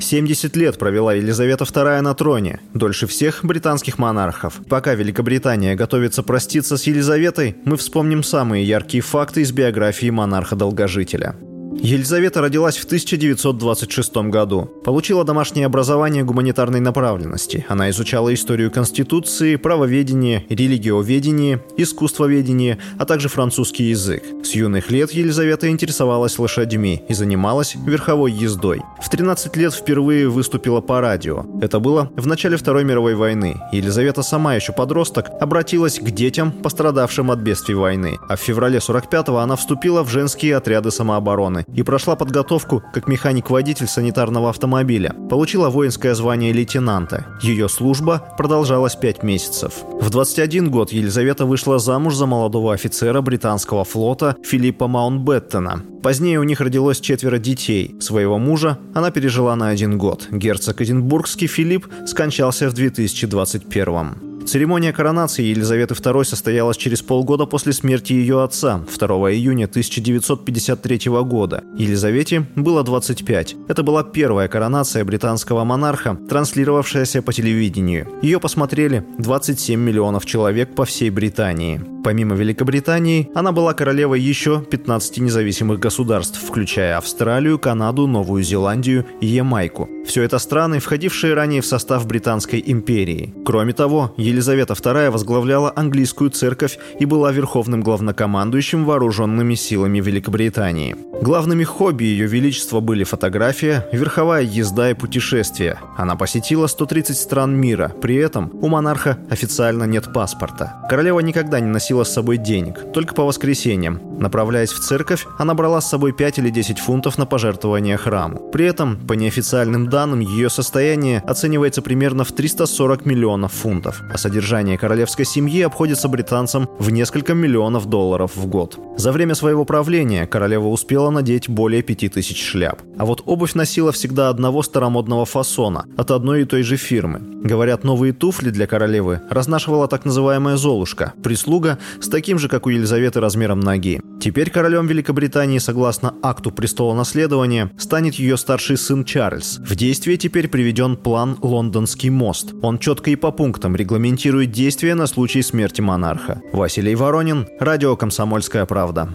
70 лет провела Елизавета II на троне, дольше всех британских монархов. Пока Великобритания готовится проститься с Елизаветой, мы вспомним самые яркие факты из биографии монарха-долгожителя. Елизавета родилась в 1926 году. Получила домашнее образование гуманитарной направленности. Она изучала историю Конституции, правоведение, религиоведение, искусствоведение, а также французский язык. С юных лет Елизавета интересовалась лошадьми и занималась верховой ездой. В 13 лет впервые выступила по радио. Это было в начале Второй мировой войны. Елизавета сама еще подросток обратилась к детям, пострадавшим от бедствий войны. А в феврале 45-го она вступила в женские отряды самообороны и прошла подготовку как механик-водитель санитарного автомобиля. Получила воинское звание лейтенанта. Ее служба продолжалась пять месяцев. В 21 год Елизавета вышла замуж за молодого офицера британского флота Филиппа Маунтбеттена. Позднее у них родилось четверо детей. Своего мужа она пережила на один год. Герцог Эдинбургский Филипп скончался в 2021 Церемония коронации Елизаветы II состоялась через полгода после смерти ее отца, 2 июня 1953 года. Елизавете было 25. Это была первая коронация британского монарха, транслировавшаяся по телевидению. Ее посмотрели 27 миллионов человек по всей Британии. Помимо Великобритании, она была королевой еще 15 независимых государств, включая Австралию, Канаду, Новую Зеландию и Ямайку. Все это страны, входившие ранее в состав Британской империи. Кроме того, Елизавета II возглавляла английскую церковь и была верховным главнокомандующим вооруженными силами Великобритании. Главными хобби Ее Величества были фотография, верховая езда и путешествия. Она посетила 130 стран мира, при этом у монарха официально нет паспорта. Королева никогда не носила с собой денег, только по воскресеньям. Направляясь в церковь, она брала с собой 5 или 10 фунтов на пожертвование храму. При этом, по неофициальным данным, ее состояние оценивается примерно в 340 миллионов фунтов, а содержание королевской семьи обходится британцам в несколько миллионов долларов в год. За время своего правления королева успела надеть более 5000 шляп. А вот обувь носила всегда одного старомодного фасона, от одной и той же фирмы. Говорят, новые туфли для королевы разнашивала так называемая Золушка, прислуга с таким же, как у Елизаветы, размером ноги. Теперь королем Великобритании, согласно акту престола наследования, станет ее старший сын Чарльз. В действие теперь приведен план «Лондонский мост». Он четко и по пунктам регламентирует действия на случай смерти монарха. Василий Воронин, Радио «Комсомольская правда».